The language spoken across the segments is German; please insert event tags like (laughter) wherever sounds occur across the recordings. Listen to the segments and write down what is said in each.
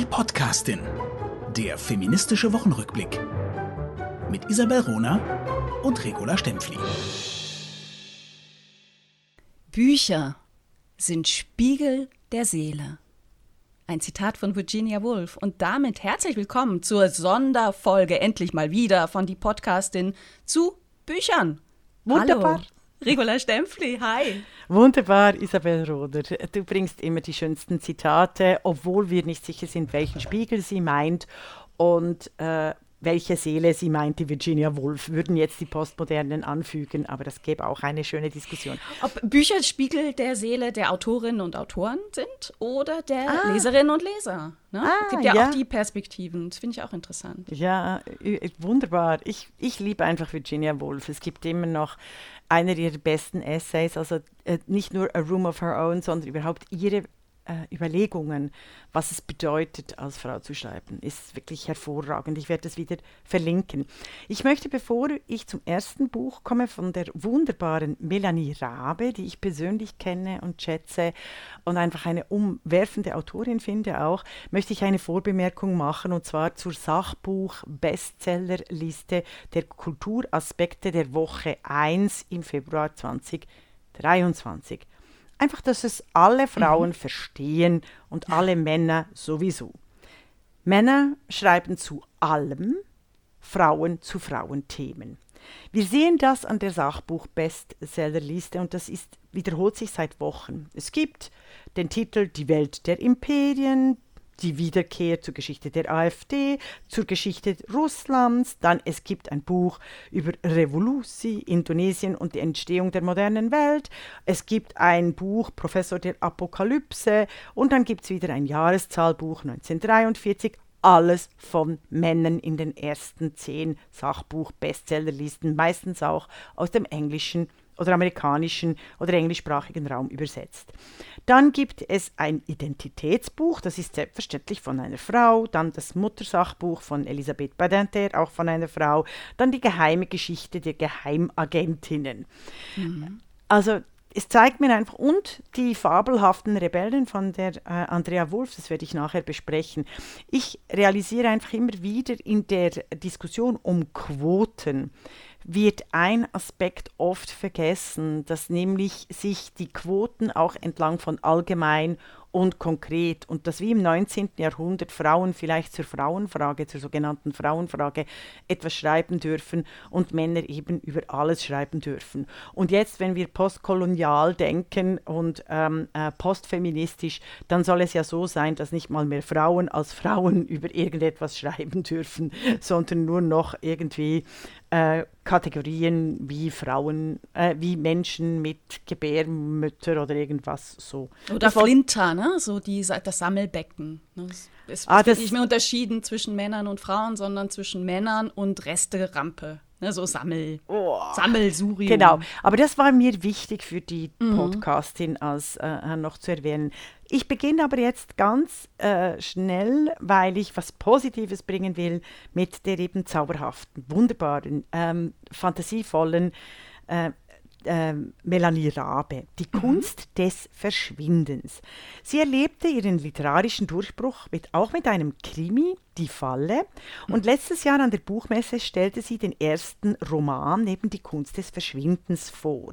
Die Podcastin. Der feministische Wochenrückblick. Mit Isabel Rona und Regula Stempfli. Bücher sind Spiegel der Seele. Ein Zitat von Virginia Woolf. Und damit herzlich willkommen zur Sonderfolge endlich mal wieder von die Podcastin zu Büchern. Wunderbar. Hallo. Regula Stempfli, hi. Wunderbar, Isabel Roder. Du bringst immer die schönsten Zitate, obwohl wir nicht sicher sind, welchen Spiegel sie meint und äh, welche Seele sie meint, die Virginia Woolf, würden jetzt die Postmodernen anfügen, aber das gäbe auch eine schöne Diskussion. Ob Bücher Spiegel der Seele der Autorinnen und Autoren sind oder der ah. Leserinnen und Leser. Ne? Ah, es gibt ja, ja, auch die Perspektiven, das finde ich auch interessant. Ja, wunderbar. Ich, ich liebe einfach Virginia Woolf. Es gibt immer noch einer ihrer besten Essays, also äh, nicht nur A Room of Her Own, sondern überhaupt ihre äh, Überlegungen, was es bedeutet, als Frau zu schreiben, ist wirklich hervorragend. Ich werde das wieder verlinken. Ich möchte, bevor ich zum ersten Buch komme, von der wunderbaren Melanie Rabe, die ich persönlich kenne und schätze und einfach eine umwerfende Autorin finde auch, möchte ich eine Vorbemerkung machen und zwar zur Sachbuch-Bestsellerliste der Kulturaspekte der Woche 1 im Februar 2023. Einfach, dass es alle Frauen mhm. verstehen und alle Männer sowieso. Männer schreiben zu allem, Frauen zu Frauenthemen. Wir sehen das an der Sachbuch-Bestsellerliste und das ist, wiederholt sich seit Wochen. Es gibt den Titel Die Welt der Imperien, die Wiederkehr zur Geschichte der AfD, zur Geschichte Russlands, dann es gibt ein Buch über Revolution, Indonesien und die Entstehung der modernen Welt, es gibt ein Buch Professor der Apokalypse. Und dann gibt es wieder ein Jahreszahlbuch 1943, alles von Männern in den ersten zehn Sachbuch-Bestsellerlisten, meistens auch aus dem Englischen oder amerikanischen oder englischsprachigen Raum übersetzt. Dann gibt es ein Identitätsbuch, das ist selbstverständlich von einer Frau, dann das Muttersachbuch von Elisabeth Badinter, auch von einer Frau, dann die geheime Geschichte der Geheimagentinnen. Mhm. Also es zeigt mir einfach, und die fabelhaften Rebellen von der äh, Andrea Wolf, das werde ich nachher besprechen. Ich realisiere einfach immer wieder in der Diskussion um Quoten, wird ein Aspekt oft vergessen, dass nämlich sich die Quoten auch entlang von allgemein und konkret und dass wie im 19. Jahrhundert Frauen vielleicht zur Frauenfrage, zur sogenannten Frauenfrage etwas schreiben dürfen und Männer eben über alles schreiben dürfen. Und jetzt, wenn wir postkolonial denken und ähm, äh, postfeministisch, dann soll es ja so sein, dass nicht mal mehr Frauen als Frauen (laughs) über irgendetwas schreiben dürfen, sondern nur noch irgendwie äh, Kategorien wie Frauen, äh, wie Menschen mit Gebärmütter oder irgendwas so. Oder Flinter, ne? so die, das Sammelbecken. Ne? Es ah, wird nicht mehr unterschieden zwischen Männern und Frauen, sondern zwischen Männern und Resterampe. Ne, so Sammel, oh. Sammelsurium. Genau, aber das war mir wichtig für die mhm. Podcastin als äh, noch zu erwähnen. Ich beginne aber jetzt ganz äh, schnell, weil ich was Positives bringen will, mit der eben zauberhaften, wunderbaren, ähm, fantasievollen äh, äh, Melanie Rabe, Die mhm. Kunst des Verschwindens. Sie erlebte ihren literarischen Durchbruch mit, auch mit einem Krimi, die Falle. Und letztes Jahr an der Buchmesse stellte sie den ersten Roman neben die Kunst des Verschwindens vor,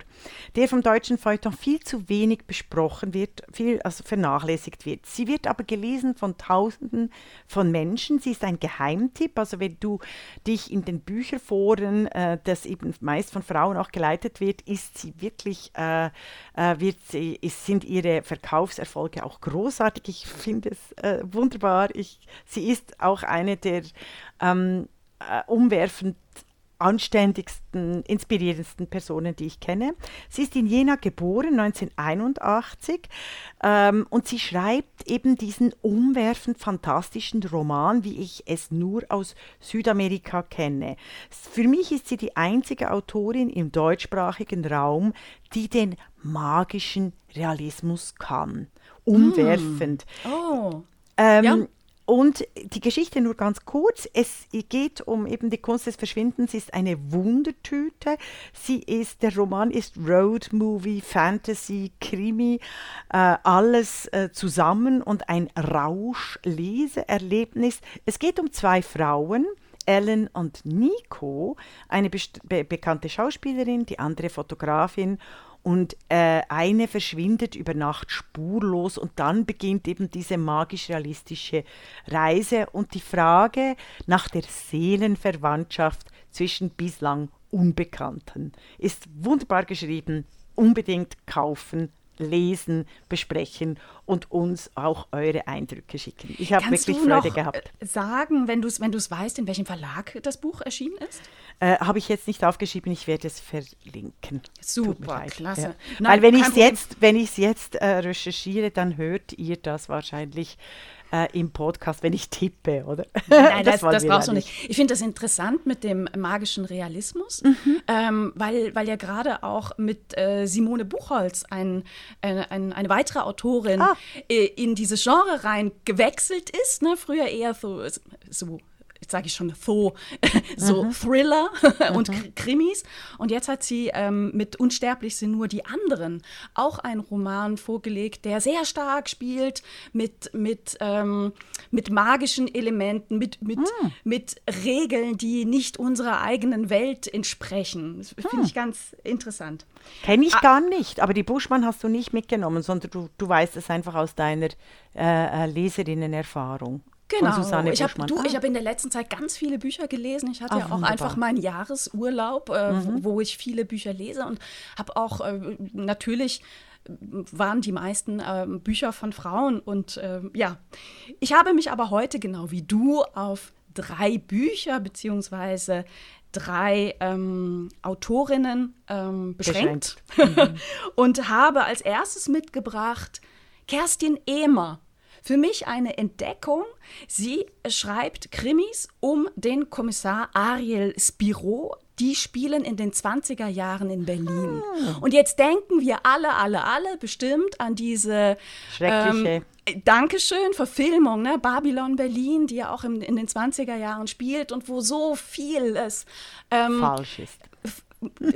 der vom deutschen Feuilleton viel zu wenig besprochen wird, viel also vernachlässigt wird. Sie wird aber gelesen von Tausenden von Menschen. Sie ist ein Geheimtipp. Also wenn du dich in den Bücherforen, äh, das eben meist von Frauen auch geleitet wird, ist sie wirklich, äh, äh, wird sie, ist, sind ihre Verkaufserfolge auch großartig. Ich finde es äh, wunderbar. Ich, sie ist auch eine der ähm, äh, umwerfend anständigsten, inspirierendsten Personen, die ich kenne. Sie ist in Jena geboren, 1981, ähm, und sie schreibt eben diesen umwerfend fantastischen Roman, wie ich es nur aus Südamerika kenne. Für mich ist sie die einzige Autorin im deutschsprachigen Raum, die den magischen Realismus kann. Umwerfend. Mm. Oh. Ähm, ja und die Geschichte nur ganz kurz. Es geht um eben die Kunst des Verschwindens, ist eine Wundertüte. Sie ist, der Roman ist Road Movie, Fantasy, Krimi, äh, alles äh, zusammen und ein Rausch-Leseerlebnis. Es geht um zwei Frauen. Ellen und Nico, eine be bekannte Schauspielerin, die andere Fotografin und äh, eine verschwindet über Nacht spurlos und dann beginnt eben diese magisch-realistische Reise und die Frage nach der Seelenverwandtschaft zwischen bislang Unbekannten ist wunderbar geschrieben. Unbedingt kaufen, lesen, besprechen und uns auch eure Eindrücke schicken. Ich habe wirklich Freude gehabt. Äh, sagen, wenn du es wenn weißt, in welchem Verlag das Buch erschienen ist? Äh, habe ich jetzt nicht aufgeschrieben, ich werde es verlinken. Super, klasse. Ja. Nein, Weil wenn ich es jetzt, wenn jetzt äh, recherchiere, dann hört ihr das wahrscheinlich äh, im Podcast, wenn ich tippe, oder? (laughs) Nein, (laughs) das, das, das brauchst du nicht. Ich finde das interessant mit dem magischen Realismus, mhm. ähm, weil, weil ja gerade auch mit äh, Simone Buchholz ein, eine, ein, eine weitere Autorin ah. Äh, in dieses Genre rein gewechselt ist. Ne? Früher eher so, so jetzt sage ich schon so, (laughs) so mhm. Thriller (laughs) und mhm. Krimis. Und jetzt hat sie ähm, mit Unsterblich sind nur die anderen auch einen Roman vorgelegt, der sehr stark spielt mit, mit, ähm, mit magischen Elementen, mit, mit, mhm. mit Regeln, die nicht unserer eigenen Welt entsprechen. Das finde ich hm. ganz interessant. Kenne ich ah. gar nicht, aber die Buschmann hast du nicht mitgenommen, sondern du, du weißt es einfach aus deiner äh, äh Leserinnenerfahrung. Genau. ich habe ah. hab in der letzten Zeit ganz viele Bücher gelesen. Ich hatte Ach, ja auch wunderbar. einfach meinen Jahresurlaub, äh, mhm. wo, wo, ich viele Bücher lese und habe auch äh, natürlich äh, waren die meisten äh, Bücher von Frauen. Und äh, ja, ich habe mich aber heute genau wie du auf drei Bücher beziehungsweise drei ähm, Autorinnen ähm, beschränkt, beschränkt. (laughs) Mhm. und habe als erstes mitgebracht Kerstin Ehmer. Für mich eine Entdeckung. Sie schreibt Krimis um den Kommissar Ariel Spiro. Die spielen in den 20er Jahren in Berlin. Ah. Und jetzt denken wir alle, alle, alle bestimmt an diese schreckliche. Ähm, Dankeschön, Verfilmung, ne? Babylon Berlin, die ja auch im, in den 20er Jahren spielt und wo so vieles ähm, falsch ist.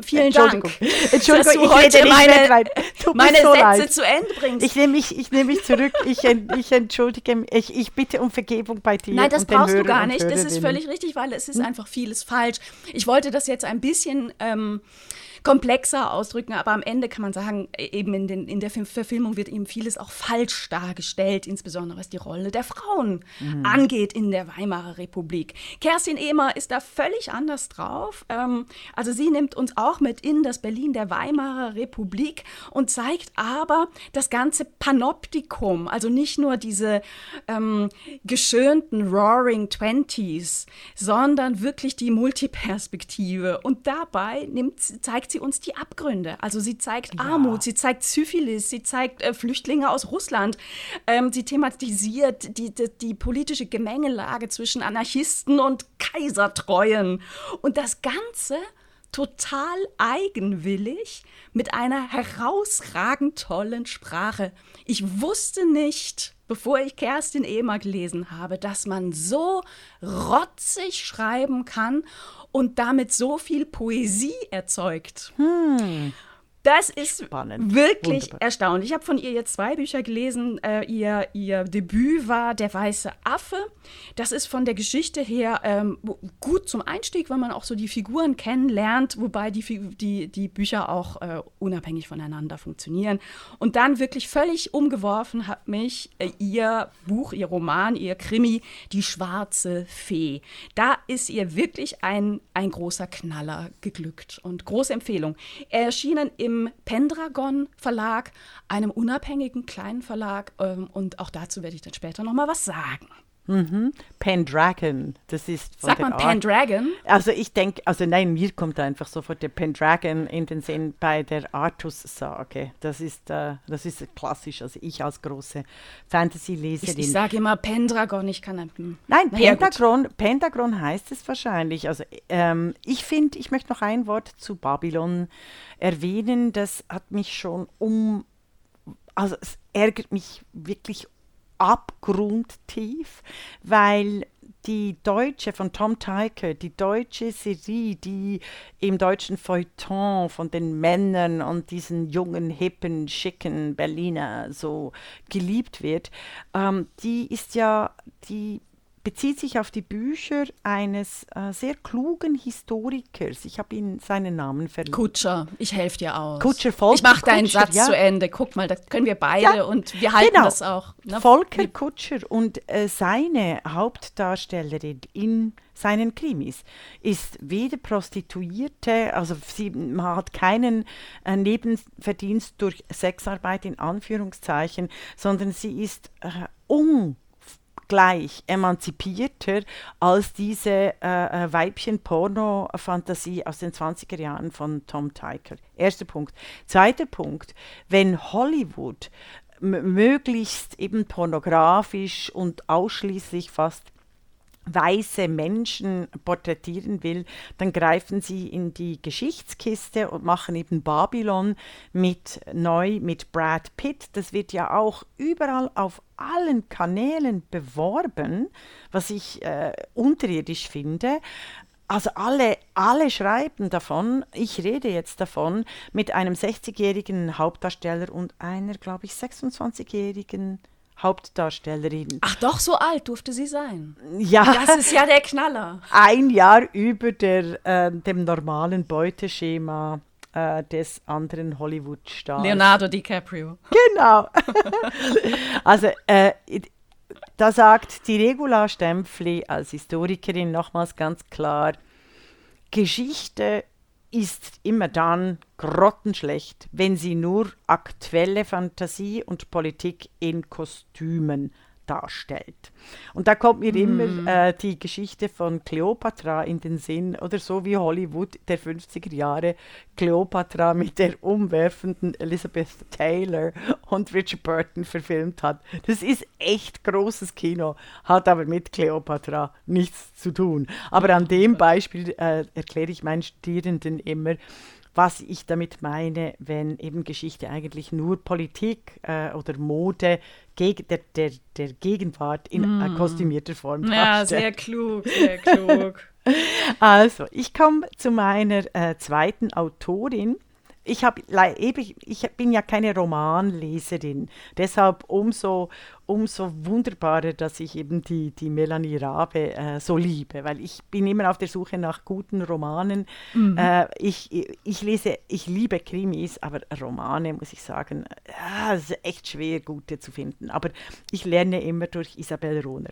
Vielen Dank. Entschuldigung, dass du heute meine, meine so Sätze leid. zu Ende bringst. Ich nehme mich, ich nehme mich zurück. Ich, ich entschuldige mich. Ich, ich bitte um Vergebung bei dir. Nein, das brauchst du gar nicht. Das ist völlig richtig, weil es ist hm? einfach vieles falsch. Ich wollte das jetzt ein bisschen ähm, komplexer ausdrücken, aber am Ende kann man sagen, e, eben in, den, in der Verfilmung wird eben vieles auch falsch dargestellt, insbesondere was die Rolle der Frauen mhm. angeht in der Weimarer Republik. Kerstin Ehmer ist da völlig anders drauf. Ähm, also sie nimmt uns auch mit in das Berlin der Weimarer Republik und zeigt aber das ganze Panoptikum, also nicht nur diese ähm, geschönten Roaring Twenties, sondern wirklich die Multiperspektive. Und dabei nimmt, zeigt sie uns die Abgründe. Also sie zeigt ja. Armut, sie zeigt Syphilis, sie zeigt äh, Flüchtlinge aus Russland. Ähm, sie thematisiert die, die, die, politische Gemengelage zwischen Anarchisten und Kaisertreuen. Und das Ganze total eigenwillig mit einer herausragend tollen Sprache. Ich wusste nicht, bevor ich Kerstin Ehmer gelesen habe, dass man so rotzig schreiben kann und damit so viel Poesie erzeugt. Hm. Das ist Spannend. wirklich Wunderbar. erstaunlich. Ich habe von ihr jetzt zwei Bücher gelesen. Äh, ihr, ihr Debüt war Der weiße Affe. Das ist von der Geschichte her ähm, gut zum Einstieg, weil man auch so die Figuren kennenlernt, wobei die, die, die Bücher auch äh, unabhängig voneinander funktionieren. Und dann wirklich völlig umgeworfen hat mich äh, ihr Buch, ihr Roman, ihr Krimi, Die schwarze Fee. Da ist ihr wirklich ein, ein großer Knaller geglückt und große Empfehlung. Er erschienen im im Pendragon Verlag, einem unabhängigen kleinen Verlag. Ähm, und auch dazu werde ich dann später noch mal was sagen. Mhm. Pendragon, das ist von Sag mal Pendragon? Also ich denke, also nein, mir kommt einfach sofort der Pendragon in den Sinn bei der Artus-Sage. Das ist, äh, das ist klassisch, also ich als große Fantasy-Leserin. Ich, ich sage immer Pendragon, ich kann... Hm. Nein, Pentagon, Pentagon heißt es wahrscheinlich. Also ähm, ich finde, ich möchte noch ein Wort zu Babylon erwähnen, das hat mich schon um, also es ärgert mich wirklich abgrundtief, weil die deutsche von Tom Teicher, die deutsche Serie, die im deutschen Feuilleton von den Männern und diesen jungen, hippen, schicken Berliner so geliebt wird, ähm, die ist ja, die bezieht sich auf die Bücher eines äh, sehr klugen Historikers. Ich habe ihn seinen Namen vergessen. Kutscher, ich helfe dir aus. Kutscher Volker Ich mache deinen Kutscher, Satz ja. zu Ende. Guck mal, das können wir beide Ja, und wir halten genau. das auch. ne? Volker Kutscher und äh, seine Hauptdarstellerin in seinen Krimis ist weder Prostituierte, also sie hat keinen äh, Nebenverdienst durch Sexarbeit in Anführungszeichen, sondern sie ist äh, ungleich emanzipierter als diese äh, äh, Weibchen-Porno-Fantasie aus den 20er Jahren von Tom Teicher. Erster Punkt. Zweiter Punkt, wenn Hollywood möglichst eben pornografisch und ausschließlich fast weiße Menschen porträtieren will, dann greifen sie in die Geschichtskiste und machen eben Babylon mit neu mit Brad Pitt. Das wird ja auch überall auf allen Kanälen beworben, was ich äh, unterirdisch finde. Also alle, alle schreiben davon, ich rede jetzt davon, mit einem 60-jährigen Hauptdarsteller und einer, glaube ich, 26-jährigen Hauptdarstellerin. Ach doch, so alt durfte sie sein. Ja, Das ist ja der Knaller. ein Jahr über der, äh, dem normalen Beuteschema äh, des anderen Hollywood-Stars. Leonardo DiCaprio. Genau. (laughs) also, äh, da sagt die Regula Stempfli als Historikerin nochmals ganz klar, Geschichte ist immer dann grottenschlecht, wenn sie nur aktuelle Fantasie und Politik in Kostümen darstellt. Und da kommt mir immer äh, die Geschichte von Cleopatra in den Sinn, oder so wie Hollywood der 50er Jahre Cleopatra mit der umwerfenden Elizabeth Taylor und Richard Burton verfilmt hat. Das ist echt großes Kino, hat aber mit Cleopatra nichts zu tun. Aber an dem Beispiel äh, erkläre ich meinen Studierenden immer, was ich damit meine, wenn eben Geschichte eigentlich nur Politik äh, oder Mode geg der, der, der Gegenwart in äh, kostümierter Form Ja, darstellt. sehr klug, sehr klug. (laughs) Also, ich komme zu meiner äh, zweiten Autorin. Ich, hab, ich bin ja keine Romanleserin, deshalb umso, umso wunderbarer, dass ich eben die, die Melanie Rabe äh, so liebe, weil ich bin immer auf der Suche nach guten Romanen. Äh, ich, ich lese, ich liebe Krimis, aber Romane, muss ich sagen, ja, es ist echt schwer, gute zu finden. Aber ich lerne immer durch Isabel Rohner.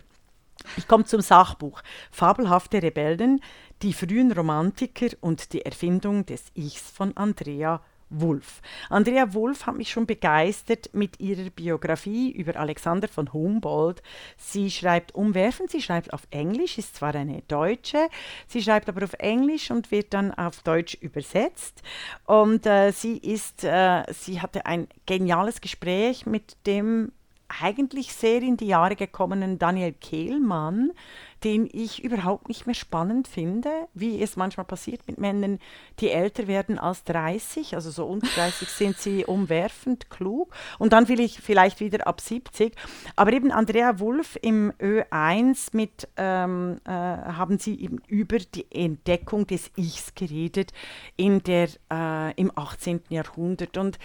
Ich komme zum Sachbuch. Fabelhafte Rebellen, die frühen Romantiker und die Erfindung des Ichs von Andrea Wulff. Andrea Wulff hat mich schon begeistert mit ihrer Biografie über Alexander von Humboldt. Sie schreibt umwerfend, sie schreibt auf Englisch, ist zwar eine Deutsche, sie schreibt aber auf Englisch und wird dann auf Deutsch übersetzt. Und äh, sie ist, äh, sie hatte ein geniales Gespräch mit dem eigentlich sehr in die Jahre gekommenen Daniel Kehlmann, den ich überhaupt nicht mehr spannend finde, wie es manchmal passiert mit Männern, die älter werden als 30, also so unter 30 sind sie (laughs) umwerfend klug und dann will ich vielleicht wieder ab 70. Aber eben Andrea Wulff im Ö1 mit ähm, äh, haben sie eben über die Entdeckung des Ichs geredet in der, äh, im 18. Jahrhundert und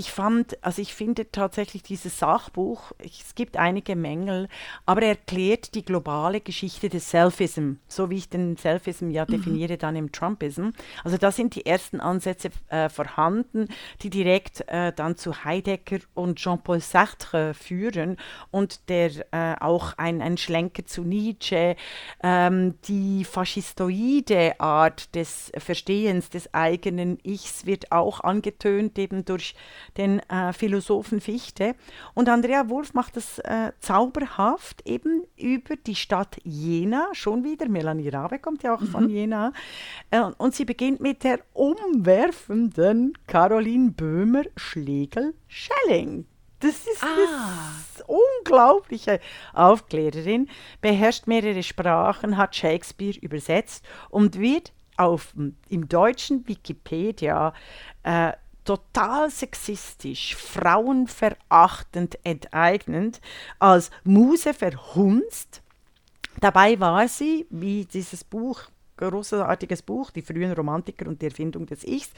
ich fand, also ich finde tatsächlich dieses Sachbuch, es gibt einige Mängel, aber er erklärt die globale Geschichte des Selfism, so wie ich den Selfism ja definiere dann im Trumpism. Also da sind die ersten Ansätze äh, vorhanden, die direkt äh, dann zu Heidegger und Jean-Paul Sartre führen und der äh, auch ein, ein Schlenker zu Nietzsche, ähm, die faschistoide Art des Verstehens des eigenen Ichs wird auch angetönt eben durch den äh, Philosophen Fichte. Und Andrea Wulff macht das äh, zauberhaft eben über die Stadt Jena, schon wieder, Melanie Rabe kommt ja auch von Jena, äh, und sie beginnt mit der umwerfenden Caroline Böhmer Schlegel-Schelling. Das ist das unglaubliche. Aufklärerin, beherrscht mehrere Sprachen, hat Shakespeare übersetzt und wird auf, im deutschen Wikipedia äh, total sexistisch, frauenverachtend, enteignend, als Muse verhunzt. Dabei war sie, wie dieses Buch, großartiges Buch, die frühen Romantiker und die Erfindung des Ichs,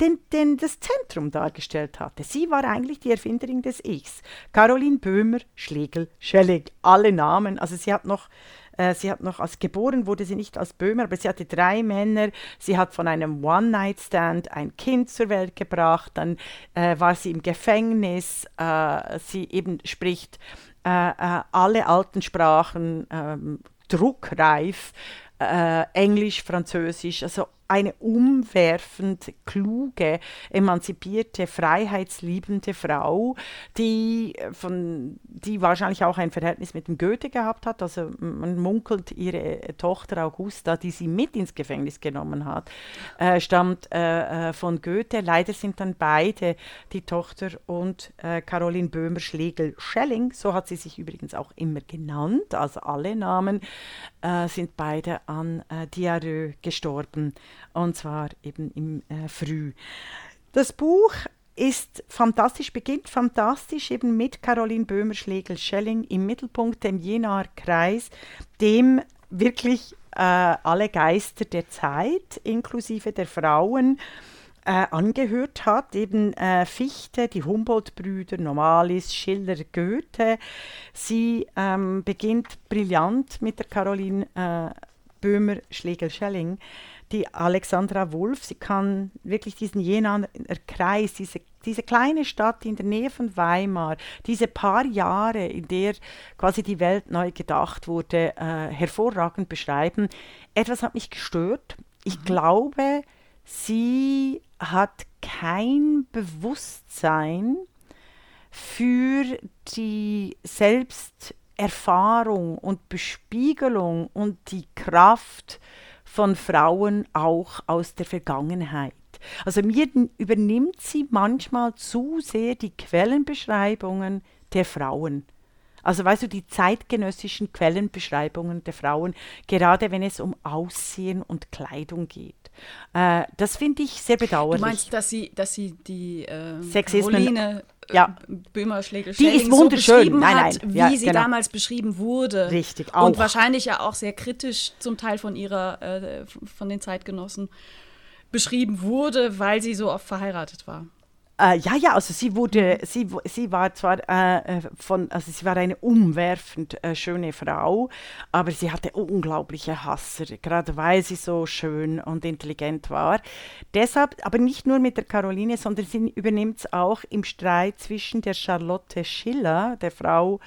den, den das Zentrum dargestellt hatte. Sie war eigentlich die Erfinderin des Ichs. Caroline Böhmer, Schlegel, Schelling, alle Namen. Also sie hat noch äh, sie hat noch als geboren wurde sie nicht als Böhmer, aber sie hatte drei Männer. Sie hat von einem One-Night-Stand ein Kind zur Welt gebracht. Dann äh, war sie im Gefängnis. Äh, sie eben spricht äh, äh, alle alten Sprachen ähm, druckreif. Englisch, Französisch, also eine umwerfend kluge, emanzipierte, freiheitsliebende Frau, die, äh, von, die wahrscheinlich auch ein Verhältnis mit dem Goethe gehabt hat. Also man munkelt, ihre Tochter Augusta, die sie mit ins Gefängnis genommen hat, äh, stammt äh, äh von Goethe. Leider sind dann beide, die Tochter und äh, Caroline Böhmer-Schlegel-Schelling, so hat sie sich übrigens auch immer genannt, also alle Namen, äh, sind beide an äh, Diarrhoe gestorben und zwar eben im äh, Früh. Das Buch ist fantastisch, beginnt fantastisch eben mit Caroline Böhmer-Schlegel-Schelling im Mittelpunkt, dem Jenaer Kreis, dem wirklich äh, alle Geister der Zeit, inklusive der Frauen, äh, angehört hat, eben äh, Fichte, die Humboldt-Brüder, Nomalis, Schiller, Goethe. Sie ähm, beginnt brillant mit der Caroline äh, Böhmer-Schlegel-Schelling die Alexandra Wulff. Sie kann wirklich diesen Jenaer Kreis, diese, diese kleine Stadt in der Nähe von Weimar, diese paar Jahre, in der quasi die Welt neu gedacht wurde, äh, hervorragend beschreiben. Etwas hat mich gestört. Ich mhm. glaube, sie hat kein Bewusstsein für die Selbsterfahrung und Bespiegelung und die Kraft von Frauen auch aus der Vergangenheit. Also mir übernimmt sie manchmal zu sehr die Quellenbeschreibungen der Frauen. Also weißt du, die zeitgenössischen Quellenbeschreibungen der Frauen, gerade wenn es um Aussehen und Kleidung geht. Äh, das finde ich sehr bedauerlich. Du meinst, dass sie, dass sie die äh, Sexismen, Caroline ja. Böhmer Schlegel Die ist wunderschön. So nein, nein. Hat, wie ja, sie genau. damals beschrieben wurde. Richtig, auch. Und wahrscheinlich ja auch sehr kritisch zum Teil von ihrer, äh, von den Zeitgenossen beschrieben wurde, weil sie so oft verheiratet war. Äh, ja, ja, also sie wurde, sie, sie war zwar äh, äh, von, also sie war eine umwerfend äh, schöne Frau, aber sie hatte unglaubliche Hasser, gerade weil sie so schön und intelligent war. Deshalb, aber nicht nur mit der Caroline, sondern sie übernimmt es auch im Streit zwischen der Charlotte Schiller, der Frau äh,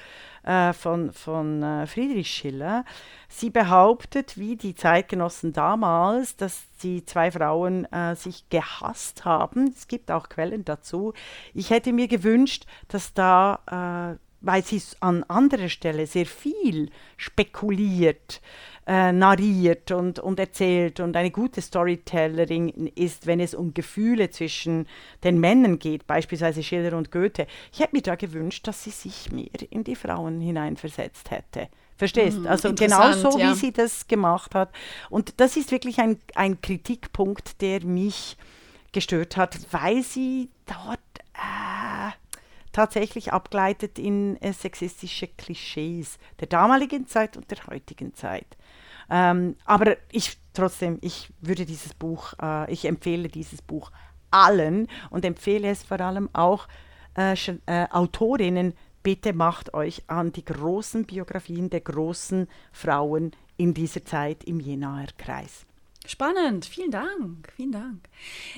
von, von äh, Friedrich Schiller. Sie behauptet, wie die Zeitgenossen damals, dass die zwei Frauen äh, sich gehasst haben. Es gibt auch Quellen dazu. Ich hätte mir gewünscht, dass da, äh, weil sie an anderer Stelle sehr viel spekuliert, äh, narriert und, und erzählt und eine gute Storytellerin ist, wenn es um Gefühle zwischen den Männern geht, beispielsweise Schiller und Goethe. Ich hätte mir da gewünscht, dass sie sich mehr in die Frauen hineinversetzt hätte. Verstehst? Mhm, also genauso ja. wie sie das gemacht hat. Und das ist wirklich ein, ein Kritikpunkt, der mich gestört hat, weil sie dort tatsächlich abgleitet in äh, sexistische Klischees der damaligen Zeit und der heutigen Zeit. Ähm, aber ich trotzdem, ich würde dieses Buch, äh, ich empfehle dieses Buch allen und empfehle es vor allem auch äh, äh, Autorinnen, bitte macht euch an die großen Biografien der großen Frauen in dieser Zeit im Jenaer Kreis. Spannend, vielen Dank, vielen Dank.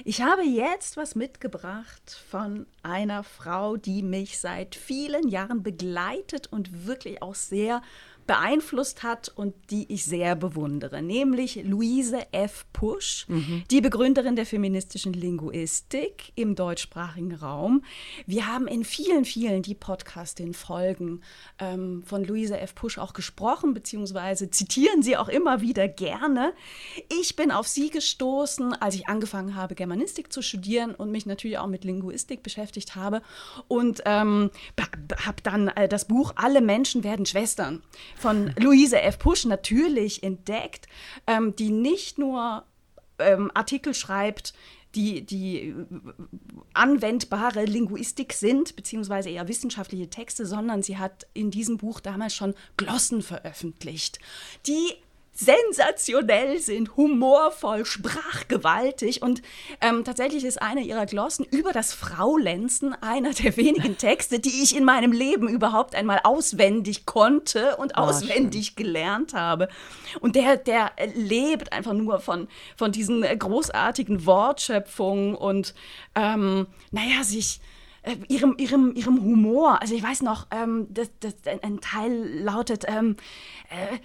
Ich habe jetzt was mitgebracht von einer Frau, die mich seit vielen Jahren begleitet und wirklich auch sehr beeinflusst hat und die ich sehr bewundere, nämlich Luise F. Pusch, mhm. die Begründerin der feministischen Linguistik im deutschsprachigen Raum. Wir haben in vielen, vielen die Podcastin-Folgen ähm, von Luise F. Pusch auch gesprochen, beziehungsweise zitieren sie auch immer wieder gerne. Ich bin auf sie gestoßen, als ich angefangen habe, Germanistik zu studieren und mich natürlich auch mit Linguistik beschäftigt habe und ähm, habe dann äh, das Buch Alle Menschen werden Schwestern von Luise F. Pusch natürlich entdeckt, ähm, die nicht nur ähm, Artikel schreibt die, die anwendbare Linguistik sind, beziehungsweise eher wissenschaftliche Texte, sondern sie hat in diesem Buch damals schon Glossen veröffentlicht, die sensationell sind, humorvoll, sprachgewaltig. Und ähm, tatsächlich ist eine ihrer Glossen über das Fraulenzen einer der wenigen Texte, die ich in meinem Leben überhaupt einmal auswendig konnte und oh, auswendig schön. gelernt habe. Und der, der lebt einfach nur von, von diesen großartigen Wortschöpfungen und, ähm, naja, sich ihrem, ihrem, ihrem Humor. Also ich weiß noch, ähm, das, das, ein Teil lautet, ähm, äh,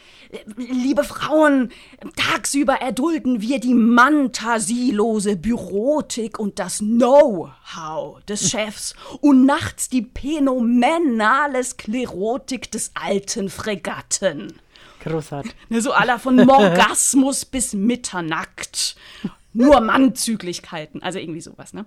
liebe Frauen, tagsüber erdulden wir die mantasielose Bürotik und das Know-how des Chefs und nachts die phänomenale Sklerotik des alten Fregatten. Großartig. Ne, so aller von Morgasmus (laughs) bis Mitternacht. Nur Mannzüglichkeiten, also irgendwie sowas, ne?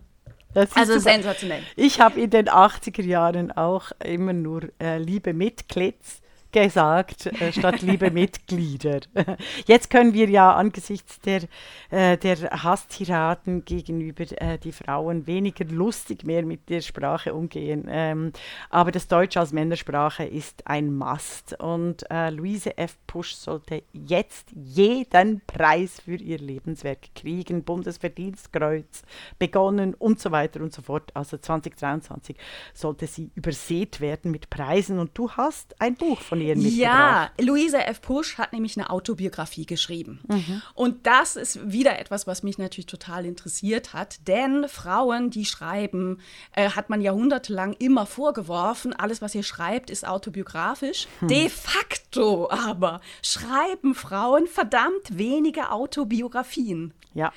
Also super. sensationell. Ich habe in den 80er Jahren auch immer nur äh, Liebe mit Klitz gesagt, äh, statt liebe Mitglieder. (laughs) Jetzt können wir ja angesichts der, äh, der Hasstiraden gegenüber äh, die Frauen weniger lustig mehr mit der Sprache umgehen. Ähm, aber das Deutsch als Männersprache ist ein Must. Und äh, Luise F. Pusch sollte jetzt jeden Preis für ihr Lebenswerk kriegen. Bundesverdienstkreuz begonnen und so weiter und so fort. Also 2023 sollte sie übersät werden mit Preisen. Und du hast ein Buch von ihr Serien mitgebracht. Ja, Luisa F. Pusch hat nämlich eine Autobiografie geschrieben. Mhm. Und das ist wieder etwas, was mich natürlich total interessiert hat. Denn Frauen, die schreiben, äh, hat man jahrhundertelang immer vorgeworfen, alles, was ihr schreibt, ist autobiografisch. Hm. De facto aber schreiben Frauen verdammt wenige Autobiografien. Ja.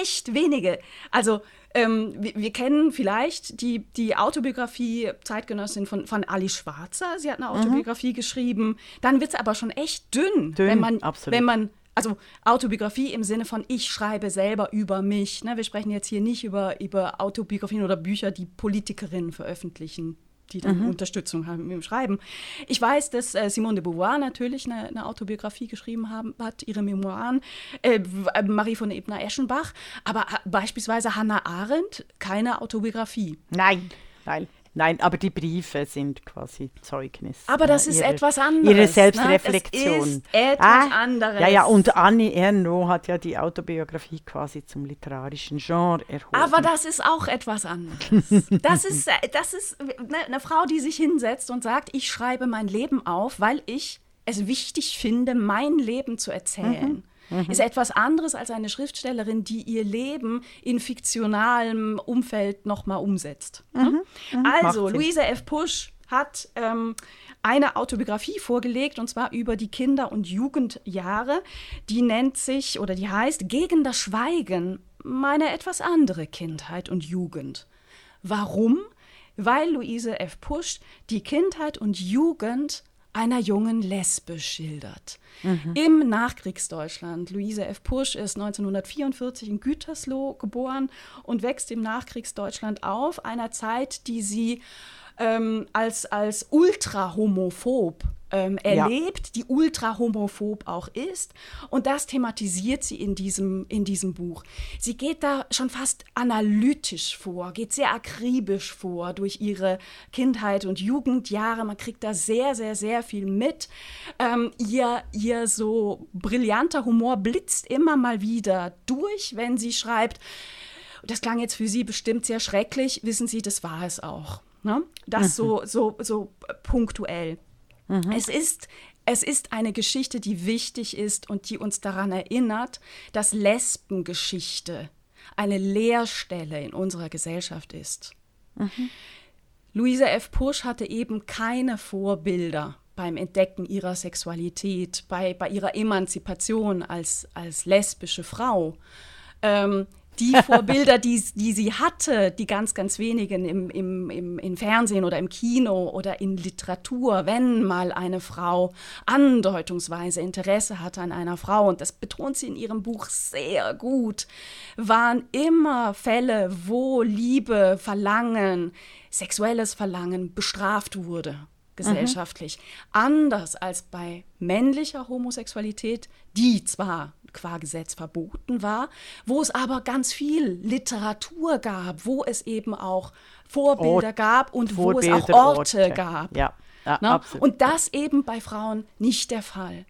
Echt wenige. Also ähm, wir, wir, kennen vielleicht die, die Autobiografie Zeitgenössin von, von Ali Schwarzer. Sie hat eine mhm. Autobiografie mhm. geschrieben. Dann wird es aber schon echt dünn, dünn wenn man, absolut. wenn man also Autobiografie im Sinne von ich schreibe selber über mich. Ne? Wir sprechen jetzt hier nicht über, über Autobiografien oder Bücher, die Politikerinnen veröffentlichen die dann mhm. Unterstützung haben im Schreiben. Ich weiß, dass äh, Simone de Beauvoir natürlich eine, eine, Autobiografie geschrieben haben, hat, ihre Memoiren, äh, äh Marie von Ebner-Eschenbach, aber äh, beispielsweise Hannah Arendt, keine Autobiografie. Nein, nein. Nein, aber die Briefe sind quasi Zeugnis. Aber das ist ihre, etwas anderes. Ihre ne? Selbstreflexion. Das ist etwas ah, anderes. Ja, ja, und Annie Ernaux hat ja die Autobiografie quasi zum literarischen Genre erhoben. Aber das ist auch etwas anderes. (laughs) das ist, äh, das ist eine, eine Frau, die sich hinsetzt und sagt, ich schreibe mein Leben auf, weil ich es wichtig finde, mein Leben zu erzählen. Mhm mhm. ist etwas anderes als eine Schriftstellerin, die ihr Leben in fiktionalem Umfeld nochmal umsetzt. Mhm. Mhm. Also, Luisa F. Pusch hat ähm, eine Autobiografie vorgelegt, und zwar über die Kinder- und Jugendjahre. Die nennt sich oder die heißt Gegen das Schweigen, meine etwas andere Kindheit und Jugend. Warum? Weil Luise F. Pusch die Kindheit und Jugend einer jungen Lesbe schildert. Mhm. Im Nachkriegsdeutschland. Luise F. Pusch ist 1944 in Gütersloh geboren und wächst im Nachkriegsdeutschland auf, einer Zeit, die sie ähm, als, als ultra-homophob ähm, erlebt, ja. die ultra homophob auch ist. Und das thematisiert sie in diesem, in diesem Buch. Sie geht da schon fast analytisch vor, geht sehr akribisch vor durch ihre Kindheit und Jugendjahre. Man kriegt da sehr, sehr, sehr viel mit. Ähm, ihr, ihr so brillanter Humor blitzt immer mal wieder durch, wenn sie schreibt. Das klang jetzt für Sie bestimmt sehr schrecklich. Wissen Sie, das war es auch. Ne? Das mhm. so, so, so punktuell. Mhm. Es ist es ist eine Geschichte, die wichtig ist und die uns daran erinnert, dass Lesbengeschichte eine Leerstelle in unserer Gesellschaft ist. Mhm. Luise F. Pusch hatte eben keine Vorbilder beim Entdecken ihrer Sexualität, bei, bei ihrer Emanzipation als, als lesbische Frau. Ähm, die Vorbilder, die, die sie hatte, die ganz, ganz wenigen im, im, im, im Fernsehen oder im Kino oder in Literatur, wenn mal eine Frau andeutungsweise Interesse hatte an einer Frau, und das betont sie in ihrem Buch sehr gut, waren immer Fälle, wo Liebe, Verlangen, sexuelles Verlangen bestraft wurde gesellschaftlich. Mhm. Anders als bei männlicher Homosexualität, die zwar qua Gesetz verboten war, wo es aber ganz viel Literatur gab, wo es eben auch Vorbilder Ort, gab und Vorbilder, wo es auch Orte, Orte. gab. Ja, ja Ne? Und das eben bei Frauen nicht der Fall.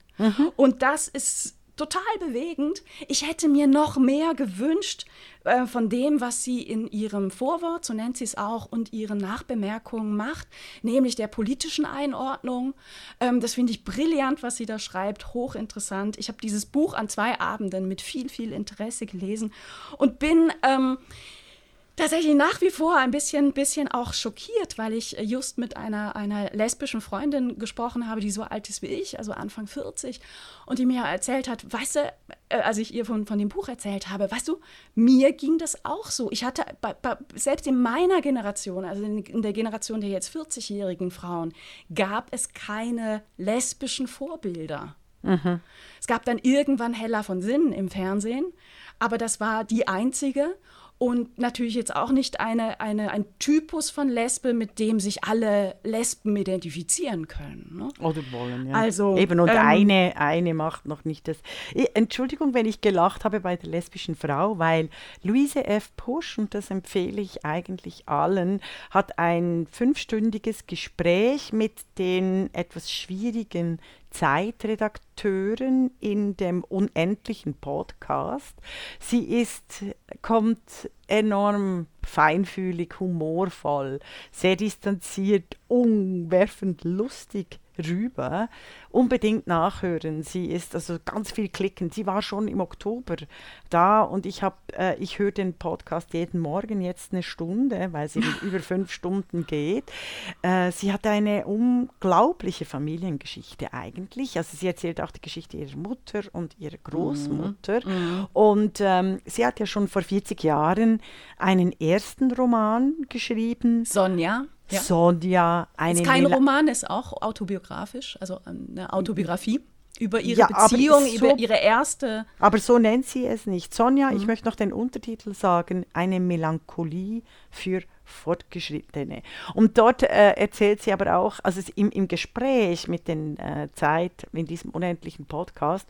Und das ist total bewegend. Ich hätte mir noch mehr gewünscht äh, von dem, was sie in ihrem Vorwort, so nennt sie es auch, und ihren Nachbemerkungen macht, nämlich der politischen Einordnung. Ähm, das finde ich brillant, was sie da schreibt, hochinteressant. Ich habe dieses Buch an zwei Abenden mit viel, viel Interesse gelesen und bin ähm, tatsächlich nach wie vor ein bisschen, bisschen auch schockiert, weil ich just mit einer, einer lesbischen Freundin gesprochen habe, die so alt ist wie ich, also Anfang 40, und die mir erzählt hat, weißt du, äh, als ich ihr von, von dem Buch erzählt habe, weißt du, mir ging das auch so. Ich hatte bei, bei, selbst in meiner Generation, also in, in der Generation der jetzt 40-jährigen Frauen, gab es keine lesbischen Vorbilder. Es gab dann irgendwann Hella von Sinnen im Fernsehen, aber das war die einzige und natürlich jetzt auch nicht eine, eine, ein Typus von Lesbe, mit dem sich alle Lesben identifizieren können. Ne? Oder wollen, ja. Also, Eben, und ähm, eine, eine macht noch nicht das. Entschuldigung, wenn ich gelacht habe bei der lesbischen Frau, weil Luise F. Pusch, und das empfehle ich eigentlich allen, hat ein fünfstündiges Gespräch mit den etwas schwierigen Zeitredakteuren in dem unendlichen Podcast. Sie ist, kommt enorm feinfühlig, humorvoll, sehr distanziert, umwerfend lustig rüber. Unbedingt nachhören. Sie ist also ganz viel klicken. Sie war schon im Oktober da und ich habe, äh, ich höre den Podcast jeden Morgen jetzt eine Stunde, weil sie (laughs) über fünf Stunden geht. Äh, sie hat eine unglaubliche Familiengeschichte eigentlich. Also sie erzählt auch die Geschichte ihrer Mutter und ihrer Großmutter. Und ähm, sie hat ja schon vor 40 Jahren einen ersten Roman geschrieben. Sonja. Ja. Sonja, eine ist kein Mela- Roman, ist auch autobiografisch, also eine Autobiografie über ihre Ja, Beziehung, ist über so- ihre erste. Aber so nennt sie es nicht. Sonja, Mhm. ich möchte noch den Untertitel sagen, eine Melancholie für Fortgeschrittene. Und dort äh, erzählt sie aber auch, also im, im Gespräch mit den äh, Zeit, in diesem unendlichen Podcast,